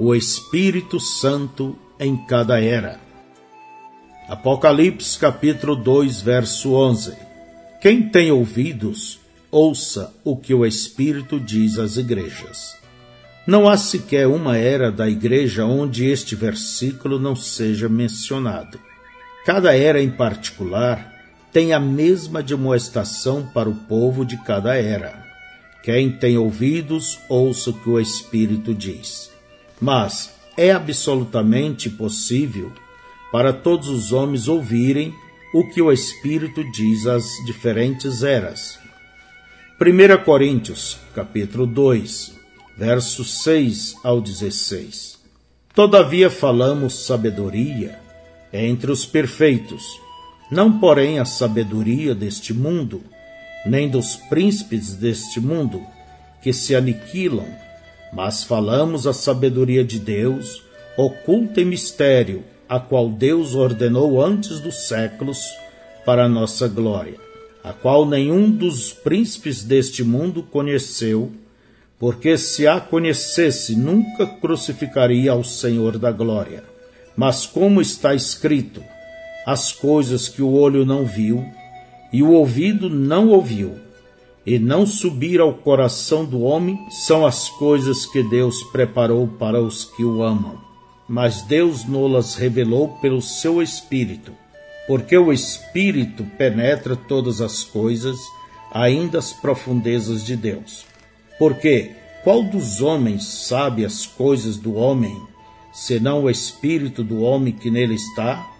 o Espírito Santo em cada era. Apocalipse capítulo 2, verso 11. Quem tem ouvidos, ouça o que o Espírito diz às igrejas. Não há sequer uma era da igreja onde este versículo não seja mencionado. Cada era em particular tem a mesma demonstração para o povo de cada era. Quem tem ouvidos, ouça o que o Espírito diz. Mas é absolutamente possível para todos os homens ouvirem o que o Espírito diz às diferentes eras. 1 Coríntios, capítulo 2, versos 6 ao 16. Todavia falamos sabedoria entre os perfeitos, não porém a sabedoria deste mundo, nem dos príncipes deste mundo, que se aniquilam, mas falamos a sabedoria de Deus, oculta em mistério, a qual Deus ordenou antes dos séculos para nossa glória, a qual nenhum dos príncipes deste mundo conheceu, porque se a conhecesse, nunca crucificaria ao Senhor da glória. Mas como está escrito, as coisas que o olho não viu e o ouvido não ouviu, e não subir ao coração do homem, são as coisas que Deus preparou para os que o amam. Mas Deus nolas revelou pelo seu Espírito, porque o Espírito penetra todas as coisas, ainda as profundezas de Deus. Porque qual dos homens sabe as coisas do homem, senão o espírito do homem que nele está?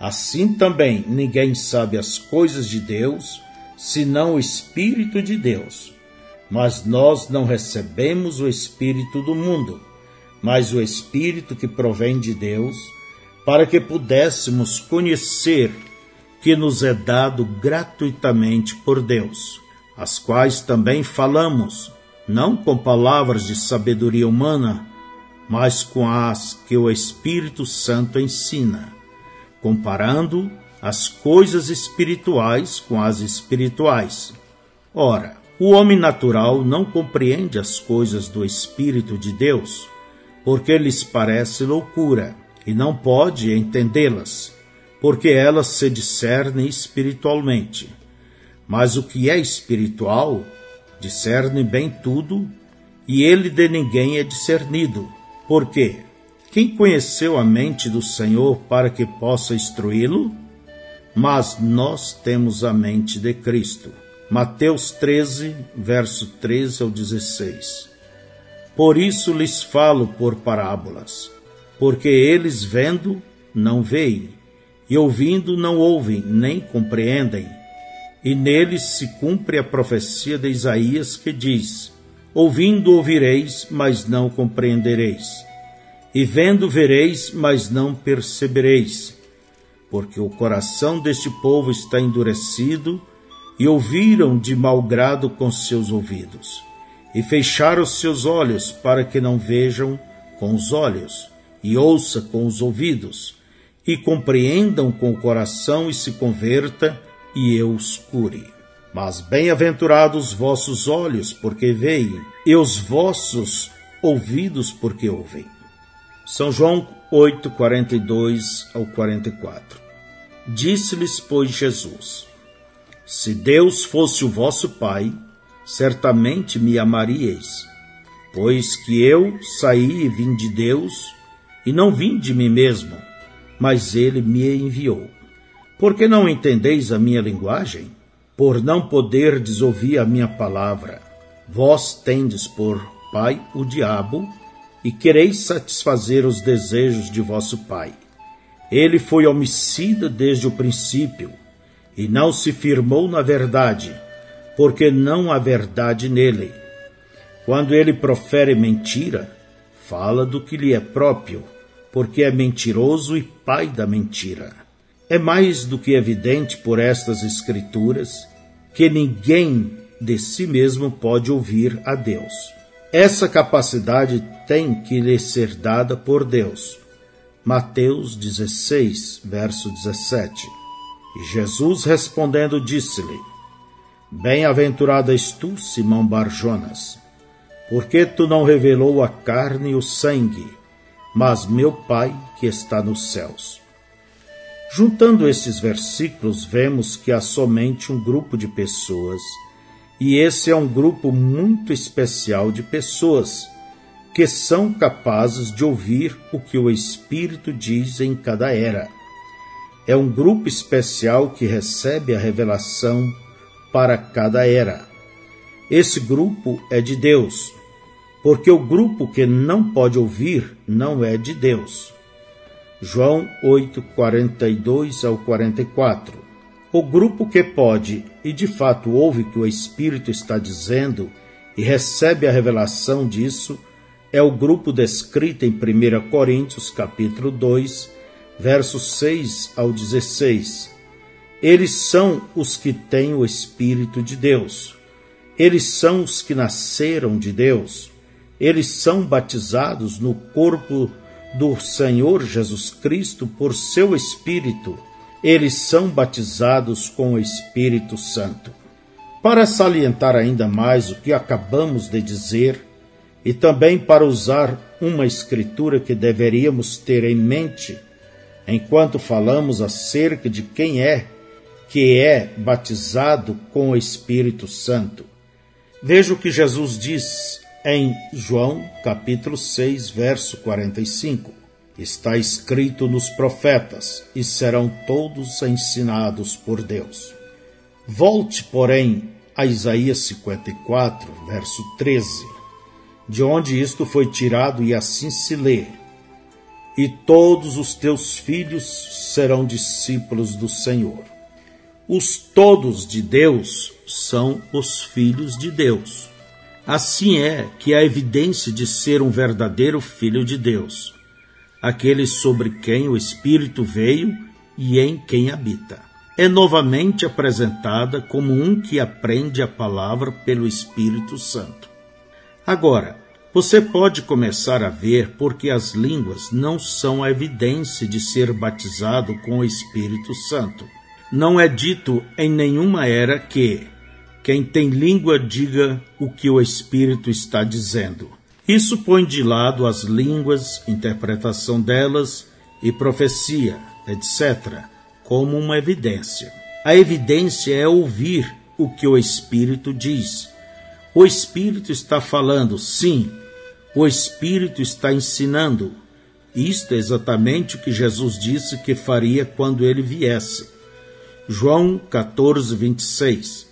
Assim também ninguém sabe as coisas de Deus, senão o espírito de Deus. Mas nós não recebemos o espírito do mundo, mas o espírito que provém de Deus, para que pudéssemos conhecer que nos é dado gratuitamente por Deus, as quais também falamos não com palavras de sabedoria humana, mas com as que o Espírito Santo ensina, comparando as coisas espirituais com as espirituais. Ora, o homem natural não compreende as coisas do Espírito de Deus, porque lhes parece loucura, e não pode entendê-las, porque elas se discernem espiritualmente. Mas o que é espiritual discerne bem tudo, e ele de ninguém é discernido. Por quê? Quem conheceu a mente do Senhor para que possa instruí-lo? Mas nós temos a mente de Cristo. Mateus 13, verso 13 ao 16. Por isso lhes falo por parábolas, porque eles vendo não veem, e ouvindo não ouvem, nem compreendem e neles se cumpre a profecia de Isaías que diz: Ouvindo ouvireis, mas não compreendereis, e vendo vereis, mas não percebereis, porque o coração deste povo está endurecido, e ouviram de mau grado com seus ouvidos, e fecharam seus olhos para que não vejam com os olhos, e ouça com os ouvidos, e compreendam com o coração e se converta, e eu os cure. Mas bem-aventurados vossos olhos, porque veem, e os vossos ouvidos, porque ouvem. São João 8, 42 ao 44. Disse-lhes, pois, Jesus: Se Deus fosse o vosso Pai, certamente me amaríeis, pois que eu saí e vim de Deus, e não vim de mim mesmo, mas ele me enviou. Por que não entendeis a minha linguagem? Por não poderdes ouvir a minha palavra. Vós tendes por pai o diabo, e quereis satisfazer os desejos de vosso pai. Ele foi homicida desde o princípio, e não se firmou na verdade, porque não há verdade nele. Quando ele profere mentira, fala do que lhe é próprio, porque é mentiroso e pai da mentira. É mais do que evidente por estas Escrituras que ninguém de si mesmo pode ouvir a Deus. Essa capacidade tem que lhe ser dada por Deus. Mateus 16, verso 17. E Jesus respondendo disse-lhe: Bem-aventurado és tu, Simão Barjonas, porque tu não revelou a carne e o sangue, mas meu Pai que está nos céus. Juntando esses versículos, vemos que há somente um grupo de pessoas, e esse é um grupo muito especial de pessoas que são capazes de ouvir o que o Espírito diz em cada era. É um grupo especial que recebe a revelação para cada era. Esse grupo é de Deus, porque o grupo que não pode ouvir não é de Deus. João 8, 42 ao 44. O grupo que pode e de fato ouve o que o Espírito está dizendo e recebe a revelação disso é o grupo descrito em 1 Coríntios capítulo 2, versos 6 ao 16. Eles são os que têm o Espírito de Deus. Eles são os que nasceram de Deus. Eles são batizados no corpo do Senhor Jesus Cristo por seu Espírito. Eles são batizados com o Espírito Santo. Para salientar ainda mais o que acabamos de dizer, e também para usar uma escritura que deveríamos ter em mente enquanto falamos acerca de quem é que é batizado com o Espírito Santo. Veja o que Jesus diz em João, capítulo 6, verso 45. Está escrito nos profetas, e serão todos ensinados por Deus. Volte, porém, a Isaías 54, verso 13 de onde isto foi tirado, e assim se lê: E todos os teus filhos serão discípulos do Senhor. Os todos de Deus são os filhos de Deus. Assim é que a evidência de ser um verdadeiro filho de Deus, aquele sobre quem o Espírito veio e em quem habita. É novamente apresentada como um que aprende a palavra pelo Espírito Santo. Agora, você pode começar a ver porque as línguas não são a evidência de ser batizado com o Espírito Santo. Não é dito em nenhuma era que quem tem língua diga o que o Espírito está dizendo. Isso põe de lado as línguas, interpretação delas e profecia, etc., como uma evidência. A evidência é ouvir o que o Espírito diz o Espírito está falando, sim, o Espírito está ensinando. Isto é exatamente o que Jesus disse que faria quando ele viesse. João 14, 26.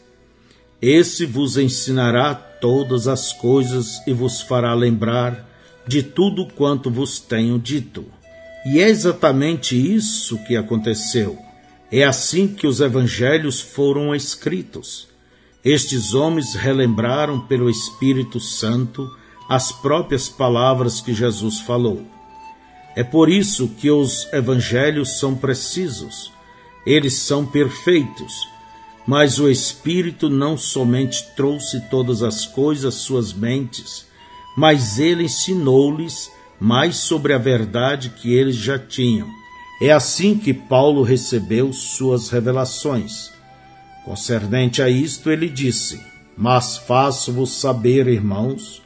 Esse vos ensinará todas as coisas e vos fará lembrar de tudo quanto vos tenho dito. E é exatamente isso que aconteceu. É assim que os evangelhos foram escritos. Estes homens relembraram pelo Espírito Santo as próprias palavras que Jesus falou. É por isso que os evangelhos são precisos, eles são perfeitos, mas o Espírito não somente trouxe todas as coisas suas mentes, mas ele ensinou-lhes mais sobre a verdade que eles já tinham. É assim que Paulo recebeu suas revelações. Concernente a isto, ele disse: Mas faço-vos saber, irmãos,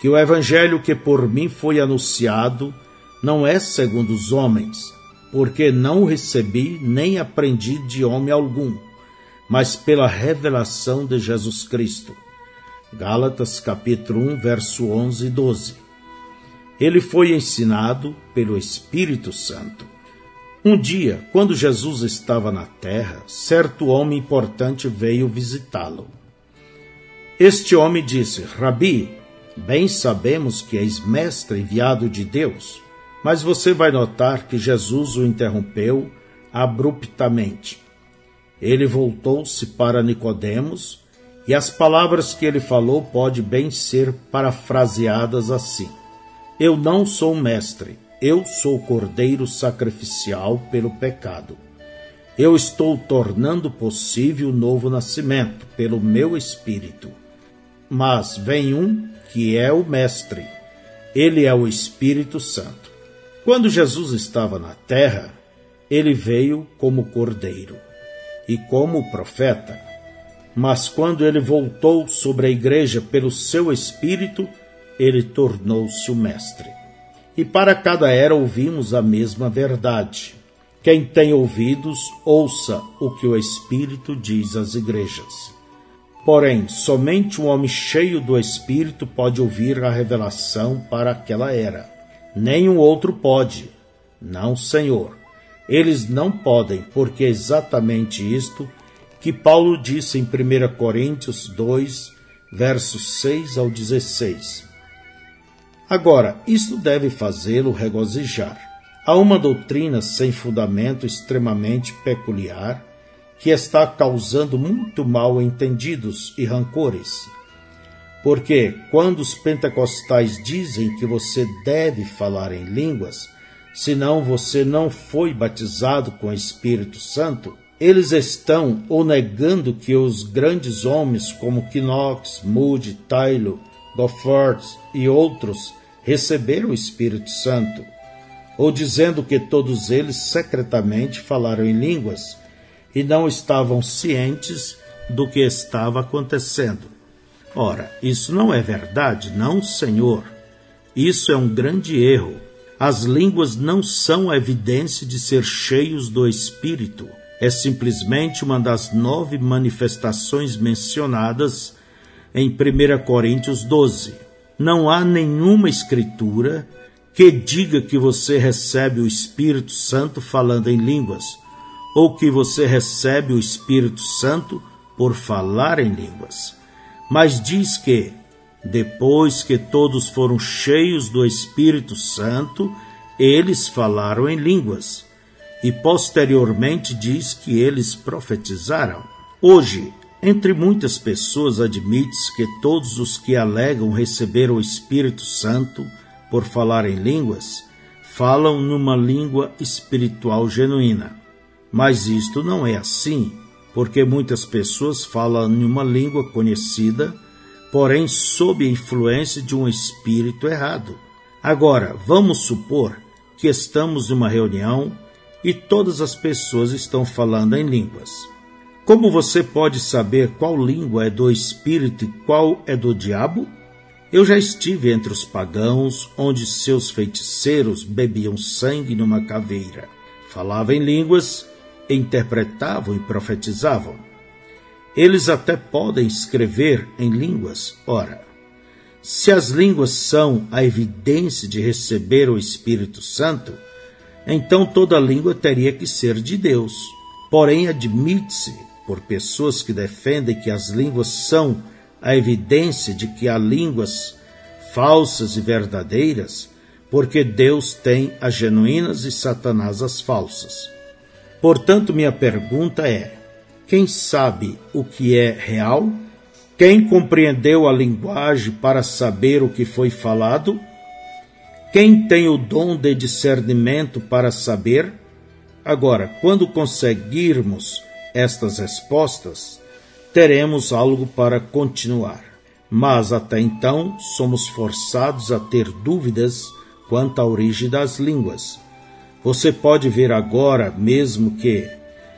que o evangelho que por mim foi anunciado não é segundo os homens, porque não recebi nem aprendi de homem algum, mas pela revelação de Jesus Cristo. Gálatas capítulo 1, verso 11 e 12. Ele foi ensinado pelo Espírito Santo. Um dia, quando Jesus estava na terra, certo homem importante veio visitá-lo. Este homem disse: Rabi, bem sabemos que és mestre enviado de Deus, mas você vai notar que Jesus o interrompeu abruptamente. Ele voltou-se para Nicodemos, e as palavras que ele falou pode bem ser parafraseadas assim: Eu não sou mestre, eu sou o cordeiro sacrificial pelo pecado. Eu estou tornando possível o novo nascimento pelo meu espírito. Mas vem um que é o Mestre. Ele é o Espírito Santo. Quando Jesus estava na terra, ele veio como cordeiro e como profeta. Mas quando ele voltou sobre a igreja pelo seu espírito, ele tornou-se o Mestre. E para cada era ouvimos a mesma verdade. Quem tem ouvidos, ouça o que o Espírito diz às igrejas. Porém, somente um homem cheio do Espírito pode ouvir a revelação para aquela era. Nenhum outro pode. Não, Senhor. Eles não podem, porque é exatamente isto que Paulo disse em 1 Coríntios 2, versos 6 ao 16. Agora, isto deve fazê-lo regozijar. Há uma doutrina sem fundamento extremamente peculiar que está causando muito mal entendidos e rancores. Porque quando os pentecostais dizem que você deve falar em línguas, senão você não foi batizado com o Espírito Santo, eles estão ou negando que os grandes homens como Knox, Moody, Tyler, Gofford e outros receberam o Espírito Santo, ou dizendo que todos eles secretamente falaram em línguas e não estavam cientes do que estava acontecendo. Ora, isso não é verdade, não, Senhor. Isso é um grande erro. As línguas não são a evidência de ser cheios do Espírito. É simplesmente uma das nove manifestações mencionadas em 1 Coríntios 12. Não há nenhuma escritura que diga que você recebe o Espírito Santo falando em línguas, ou que você recebe o Espírito Santo por falar em línguas. Mas diz que, depois que todos foram cheios do Espírito Santo, eles falaram em línguas. E posteriormente diz que eles profetizaram. Hoje, entre muitas pessoas, admite-se que todos os que alegam receber o Espírito Santo por falar em línguas falam numa língua espiritual genuína. Mas isto não é assim, porque muitas pessoas falam em uma língua conhecida, porém sob a influência de um espírito errado. Agora, vamos supor que estamos numa reunião e todas as pessoas estão falando em línguas. Como você pode saber qual língua é do espírito e qual é do diabo? Eu já estive entre os pagãos, onde seus feiticeiros bebiam sangue numa caveira. Falavam em línguas, interpretavam e profetizavam. Eles até podem escrever em línguas. Ora, se as línguas são a evidência de receber o Espírito Santo, então toda língua teria que ser de Deus. Porém, admite-se por pessoas que defendem que as línguas são a evidência de que há línguas falsas e verdadeiras, porque Deus tem as genuínas e Satanás as falsas. Portanto, minha pergunta é: quem sabe o que é real? Quem compreendeu a linguagem para saber o que foi falado? Quem tem o dom de discernimento para saber? Agora, quando conseguirmos estas respostas, teremos algo para continuar. Mas até então somos forçados a ter dúvidas quanto à origem das línguas. Você pode ver agora mesmo que,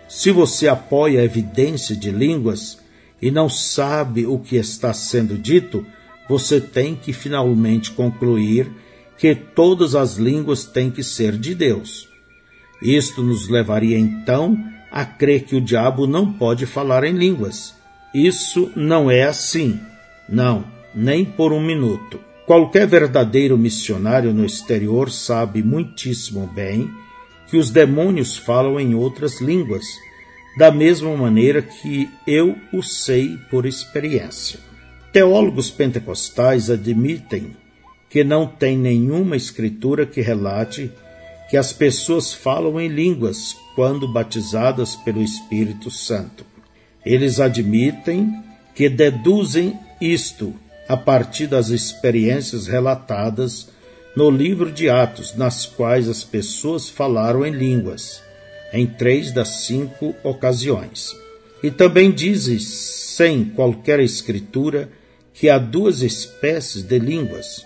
se você apoia a evidência de línguas e não sabe o que está sendo dito, você tem que finalmente concluir que todas as línguas têm que ser de Deus. Isto nos levaria então a crer que o diabo não pode falar em línguas. Isso não é assim. Não, nem por um minuto. Qualquer verdadeiro missionário no exterior sabe muitíssimo bem que os demônios falam em outras línguas, da mesma maneira que eu o sei por experiência. Teólogos pentecostais admitem que não tem nenhuma escritura que relate que as pessoas falam em línguas quando batizadas pelo Espírito Santo. Eles admitem que deduzem isto a partir das experiências relatadas no livro de Atos, nas quais as pessoas falaram em línguas, em três das cinco ocasiões. E também dizem, sem qualquer escritura, que há duas espécies de línguas.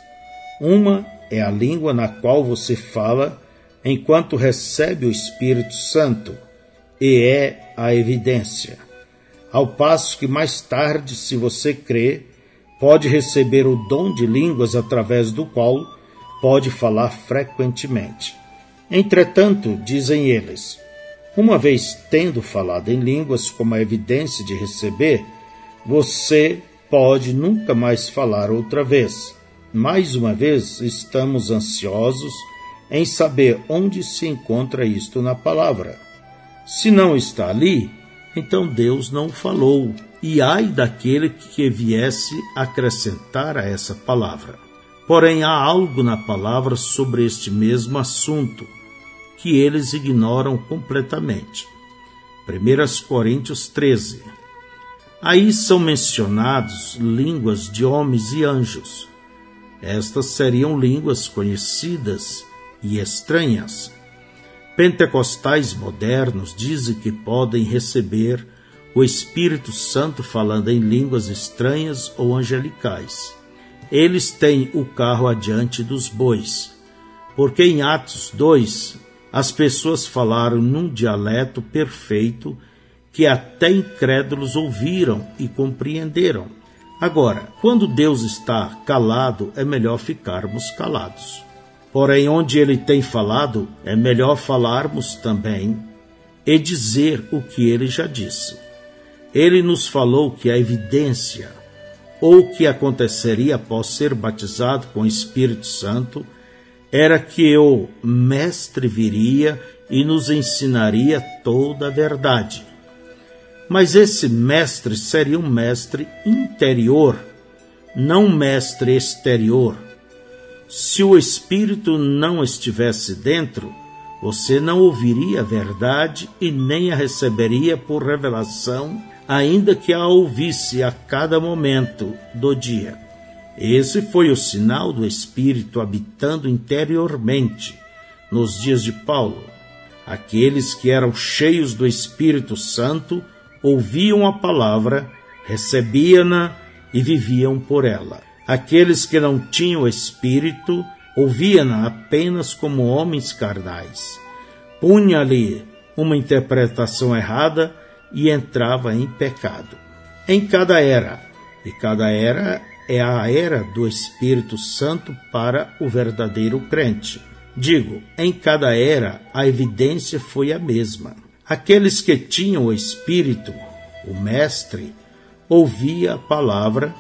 Uma é a língua na qual você fala enquanto recebe o Espírito Santo, e é a evidência. Ao passo que mais tarde, se você crê, pode receber o dom de línguas através do qual pode falar frequentemente. Entretanto, dizem eles, uma vez tendo falado em línguas como a evidência de receber, você pode nunca mais falar outra vez. Mais uma vez, estamos ansiosos em saber onde se encontra isto na palavra. Se não está ali, então Deus não falou, e ai daquele que viesse acrescentar a essa palavra. Porém, há algo na palavra sobre este mesmo assunto que eles ignoram completamente. 1 Coríntios 13. Aí são mencionados línguas de homens e anjos. Estas seriam línguas conhecidas e estranhas. Pentecostais modernos dizem que podem receber o Espírito Santo falando em línguas estranhas ou angelicais. Eles têm o carro adiante dos bois, porque em Atos 2 as pessoas falaram num dialeto perfeito que até incrédulos ouviram e compreenderam. Agora, quando Deus está calado, é melhor ficarmos calados. Porém, onde ele tem falado, é melhor falarmos também e dizer o que ele já disse. Ele nos falou que a evidência ou o que aconteceria após ser batizado com o Espírito Santo era que o Mestre viria e nos ensinaria toda a verdade. Mas esse mestre seria um mestre interior, não um mestre exterior. Se o Espírito não estivesse dentro, você não ouviria a verdade e nem a receberia por revelação, ainda que a ouvisse a cada momento do dia. Esse foi o sinal do Espírito habitando interiormente nos dias de Paulo. Aqueles que eram cheios do Espírito Santo ouviam a palavra, recebiam-na e viviam por ela. Aqueles que não tinham Espírito ouviam-na apenas como homens carnais. Punha-lhe uma interpretação errada e entrava em pecado. Em cada era, e cada era é a era do Espírito Santo para o verdadeiro crente. Digo, em cada era a evidência foi a mesma. Aqueles que tinham o Espírito, o Mestre, ouvia a palavra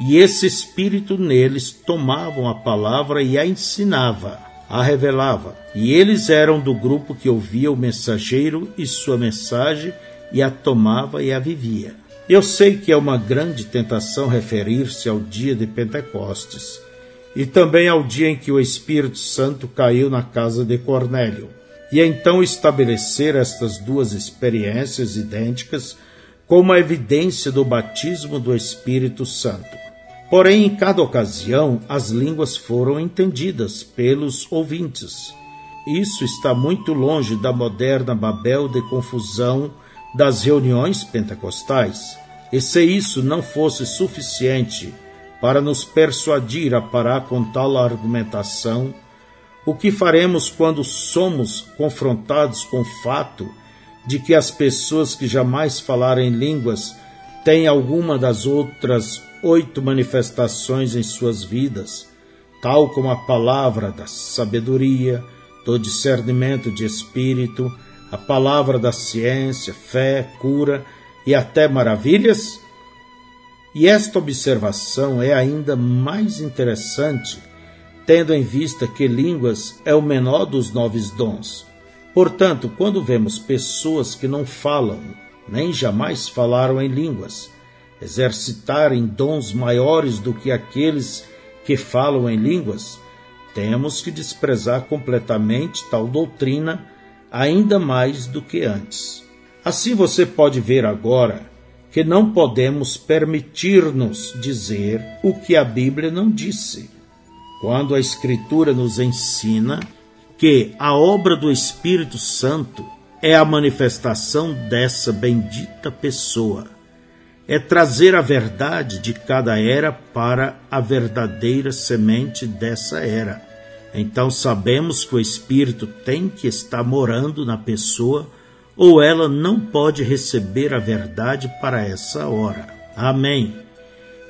e esse Espírito neles tomavam a palavra e a ensinava, a revelava. E eles eram do grupo que ouvia o mensageiro e sua mensagem e a tomava e a vivia. Eu sei que é uma grande tentação referir-se ao dia de Pentecostes e também ao dia em que o Espírito Santo caiu na casa de Cornélio, e então estabelecer estas duas experiências idênticas como a evidência do batismo do Espírito Santo. Porém, em cada ocasião, as línguas foram entendidas pelos ouvintes. Isso está muito longe da moderna Babel de confusão das reuniões pentecostais. E se isso não fosse suficiente para nos persuadir a parar com tal argumentação, o que faremos quando somos confrontados com o fato de que as pessoas que jamais falaram em línguas têm alguma das outras oito manifestações em suas vidas, tal como a palavra da sabedoria, do discernimento de espírito, a palavra da ciência, fé, cura e até maravilhas? E esta observação é ainda mais interessante, tendo em vista que línguas é o menor dos nove dons. Portanto, quando vemos pessoas que não falam, nem jamais falaram em línguas, exercitarem dons maiores do que aqueles que falam em línguas, temos que desprezar completamente tal doutrina ainda mais do que antes. Assim você pode ver agora que não podemos permitir-nos dizer o que a Bíblia não disse. Quando a Escritura nos ensina que a obra do Espírito Santo é a manifestação dessa bendita pessoa, é trazer a verdade de cada era para a verdadeira semente dessa era então sabemos que o Espírito tem que estar morando na pessoa ou ela não pode receber a verdade para essa hora. Amém.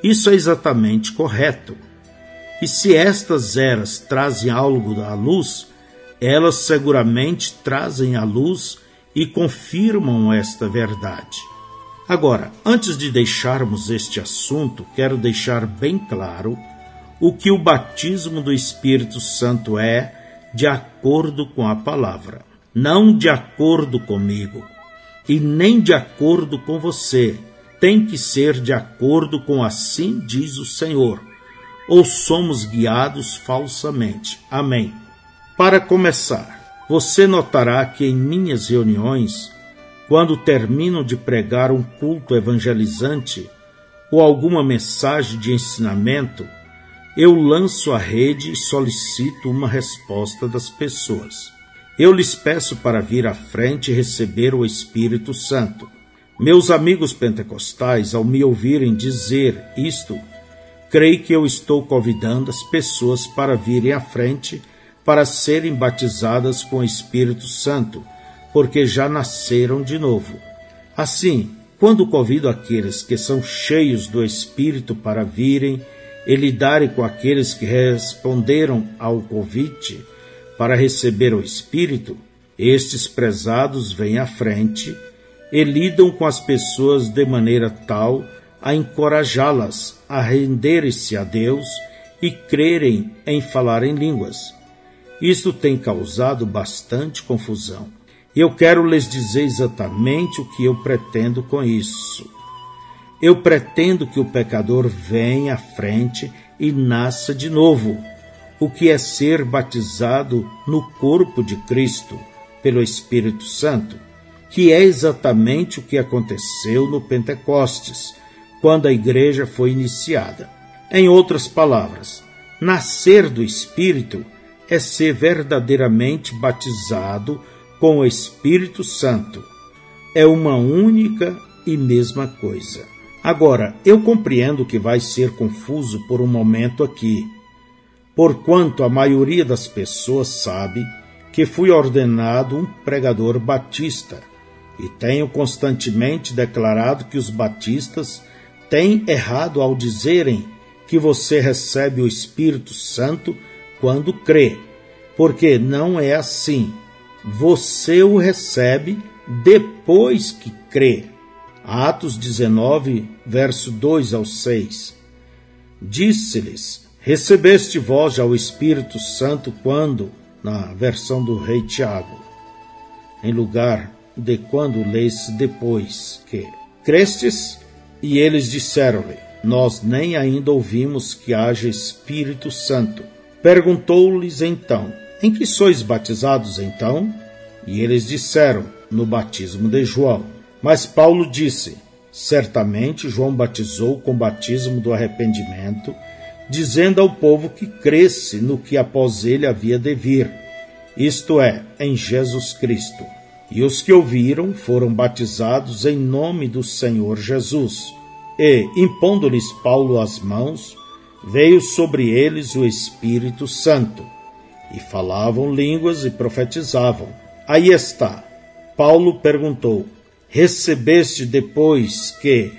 Isso é exatamente correto. E se estas eras trazem algo à luz, elas seguramente trazem à luz e confirmam esta verdade. Agora, antes de deixarmos este assunto, quero deixar bem claro o que o batismo do Espírito Santo é de acordo com a palavra, não de acordo comigo e nem de acordo com você. Tem que ser de acordo com assim diz o Senhor, ou somos guiados falsamente. Amém. Para começar, você notará que em minhas reuniões, quando termino de pregar um culto evangelizante ou alguma mensagem de ensinamento, eu lanço a rede e solicito uma resposta das pessoas. Eu lhes peço para vir à frente e receber o Espírito Santo. Meus amigos pentecostais, ao me ouvirem dizer isto, creio que eu estou convidando as pessoas para virem à frente para serem batizadas com o Espírito Santo, porque já nasceram de novo. Assim, quando convido aqueles que são cheios do Espírito para virem e lidarem com aqueles que responderam ao convite para receber o Espírito, estes prezados vêm à frente e lidam com as pessoas de maneira tal a encorajá-las a renderem-se a Deus e crerem em falar em línguas. Isto tem causado bastante confusão. Eu quero lhes dizer exatamente o que eu pretendo com isso. Eu pretendo que o pecador venha à frente e nasça de novo, o que é ser batizado no corpo de Cristo pelo Espírito Santo, que é exatamente o que aconteceu no Pentecostes, quando a igreja foi iniciada. Em outras palavras, nascer do Espírito é ser verdadeiramente batizado com o Espírito Santo. É uma única e mesma coisa. Agora, eu compreendo que vai ser confuso por um momento aqui, porquanto a maioria das pessoas sabe que fui ordenado um pregador batista e tenho constantemente declarado que os batistas têm errado ao dizerem que você recebe o Espírito Santo quando crê, porque não é assim. Você o recebe depois que crê. Atos 19, verso 2 ao 6. Disse-lhes: Recebeste vós já o Espírito Santo quando, na versão do rei Tiago, em lugar de quando lês depois que crestes? E eles disseram-lhe: Nós nem ainda ouvimos que haja Espírito Santo. Perguntou-lhes então: Em que sois batizados então? E eles disseram: No batismo de João. Mas Paulo disse: Certamente João batizou com o batismo do arrependimento, dizendo ao povo que cresce no que após ele havia de vir, isto é, em Jesus Cristo. E os que ouviram foram batizados em nome do Senhor Jesus. E, impondo-lhes Paulo as mãos, veio sobre eles o Espírito Santo, e falavam línguas e profetizavam. Aí está. Paulo perguntou: recebeste depois que,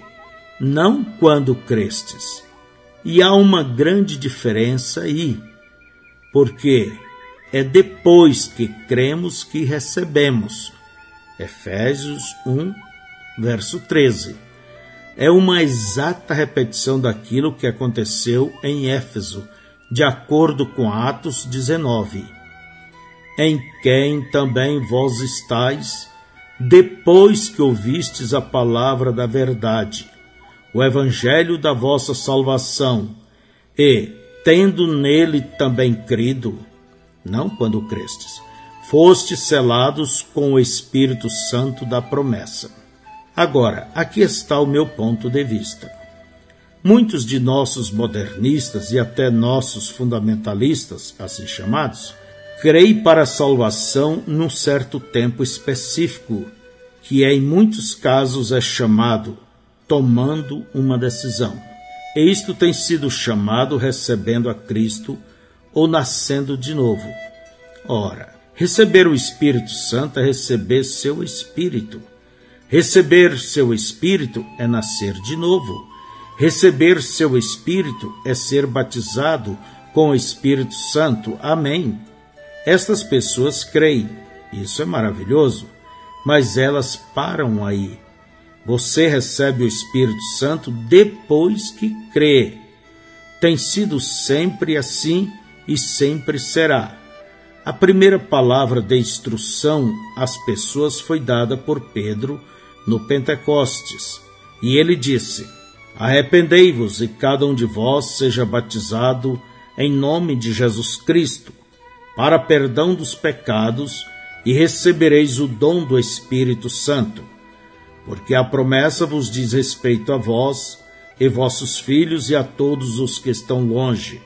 não quando crestes. E há uma grande diferença aí, porque é depois que cremos que recebemos. Efésios 1, verso 13. É uma exata repetição daquilo que aconteceu em Éfeso, de acordo com Atos 19. Em quem também vós estáis, depois que ouvistes a palavra da verdade, o evangelho da vossa salvação, e, tendo nele também crido, não quando crestes, fostes selados com o Espírito Santo da promessa. Agora, aqui está o meu ponto de vista. Muitos de nossos modernistas e até nossos fundamentalistas, assim chamados, creem para a salvação num certo tempo específico, que é, em muitos casos é chamado tomando uma decisão. E isto tem sido chamado recebendo a Cristo ou nascendo de novo. Ora, receber o Espírito Santo é receber seu Espírito. Receber seu Espírito é nascer de novo. Receber seu Espírito é ser batizado com o Espírito Santo. Amém. Estas pessoas creem, isso é maravilhoso, mas elas param aí. Você recebe o Espírito Santo depois que crê. Tem sido sempre assim e sempre será. A primeira palavra de instrução às pessoas foi dada por Pedro no Pentecostes, e ele disse: Arrependei-vos e cada um de vós seja batizado em nome de Jesus Cristo, para perdão dos pecados, e recebereis o dom do Espírito Santo porque a promessa vos diz respeito a vós e vossos filhos e a todos os que estão longe,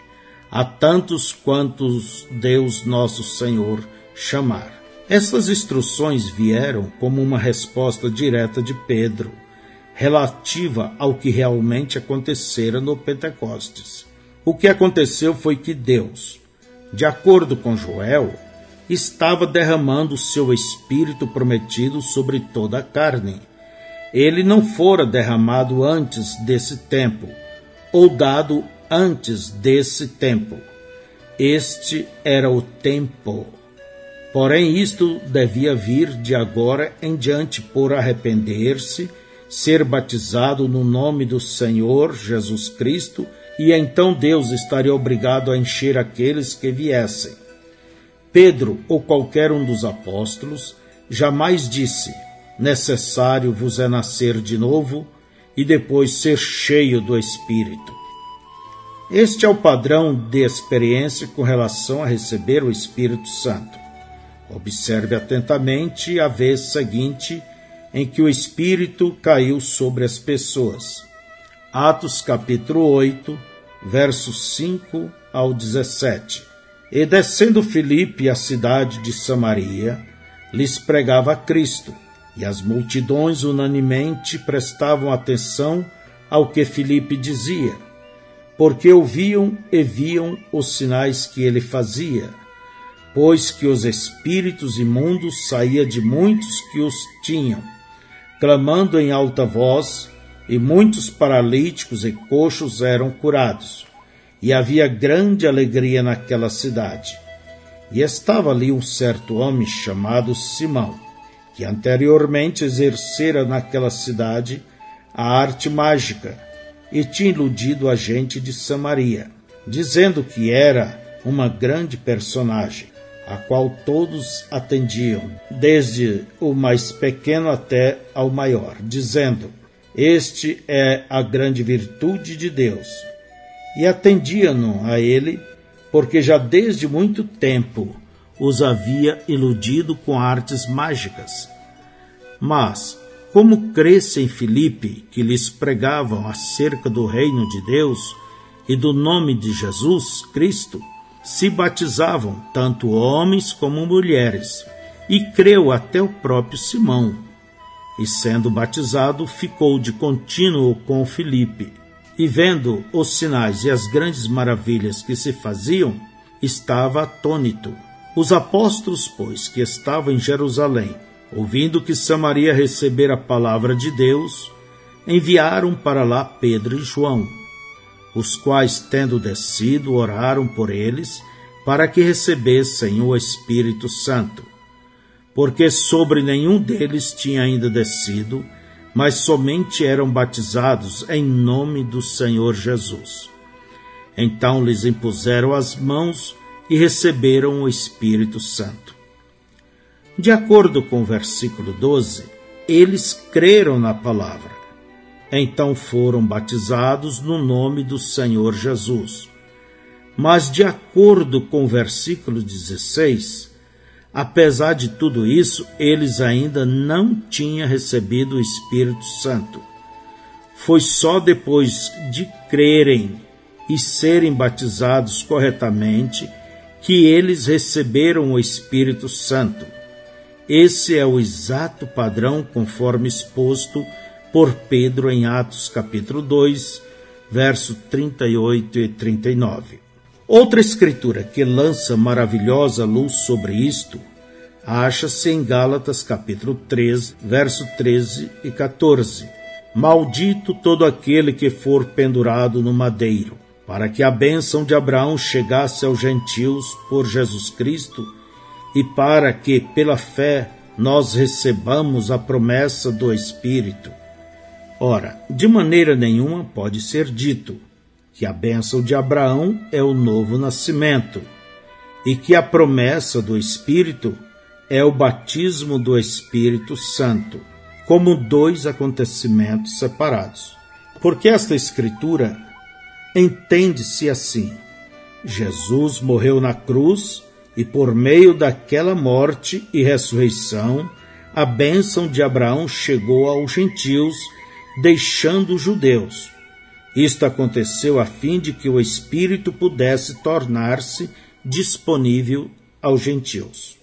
a tantos quantos Deus nosso Senhor chamar. Essas instruções vieram como uma resposta direta de Pedro, relativa ao que realmente acontecera no Pentecostes. O que aconteceu foi que Deus, de acordo com Joel, estava derramando o seu espírito prometido sobre toda a carne ele não fora derramado antes desse tempo, ou dado antes desse tempo. Este era o tempo. Porém, isto devia vir de agora em diante por arrepender-se, ser batizado no nome do Senhor Jesus Cristo, e então Deus estaria obrigado a encher aqueles que viessem. Pedro ou qualquer um dos apóstolos jamais disse: necessário vos é nascer de novo e depois ser cheio do Espírito. Este é o padrão de experiência com relação a receber o Espírito Santo. Observe atentamente a vez seguinte em que o Espírito caiu sobre as pessoas. Atos capítulo 8, versos 5 ao 17. E descendo Filipe à cidade de Samaria, lhes pregava Cristo e as multidões unanimemente prestavam atenção ao que Filipe dizia, porque ouviam e viam os sinais que ele fazia, pois que os espíritos imundos saía de muitos que os tinham, clamando em alta voz, e muitos paralíticos e coxos eram curados. E havia grande alegria naquela cidade. E estava ali um certo homem chamado Simão, que anteriormente exercera naquela cidade a arte mágica e tinha iludido a gente de Samaria, dizendo que era uma grande personagem, a qual todos atendiam, desde o mais pequeno até ao maior, dizendo: Este é a grande virtude de Deus. E atendiam-no a ele, porque já desde muito tempo os havia iludido com artes mágicas. Mas, como cresce em Filipe, que lhes pregavam acerca do reino de Deus e do nome de Jesus Cristo, se batizavam tanto homens como mulheres, e creu até o próprio Simão. E sendo batizado, ficou de contínuo com Filipe. E vendo os sinais e as grandes maravilhas que se faziam, estava atônito. Os apóstolos, pois, que estavam em Jerusalém, ouvindo que Samaria recebera a palavra de Deus, enviaram para lá Pedro e João, os quais, tendo descido, oraram por eles para que recebessem o Espírito Santo, porque sobre nenhum deles tinha ainda descido, mas somente eram batizados em nome do Senhor Jesus. Então lhes impuseram as mãos e receberam o Espírito Santo. De acordo com o versículo 12, eles creram na palavra. Então foram batizados no nome do Senhor Jesus. Mas, de acordo com o versículo 16, apesar de tudo isso, eles ainda não tinham recebido o Espírito Santo. Foi só depois de crerem e serem batizados corretamente que eles receberam o Espírito Santo. Esse é o exato padrão conforme exposto por Pedro em Atos capítulo 2, verso 38 e 39. Outra escritura que lança maravilhosa luz sobre isto acha-se em Gálatas capítulo 3, verso 13 e 14. Maldito todo aquele que for pendurado no madeiro para que a bênção de Abraão chegasse aos gentios por Jesus Cristo e para que, pela fé, nós recebamos a promessa do Espírito. Ora, de maneira nenhuma pode ser dito que a bênção de Abraão é o novo nascimento e que a promessa do Espírito é o batismo do Espírito Santo, como dois acontecimentos separados. Porque esta Escritura entende-se assim: Jesus morreu na cruz e, por meio daquela morte e ressurreição, a bênção de Abraão chegou aos gentios, deixando os judeus. Isto aconteceu a fim de que o Espírito pudesse tornar-se disponível aos gentios.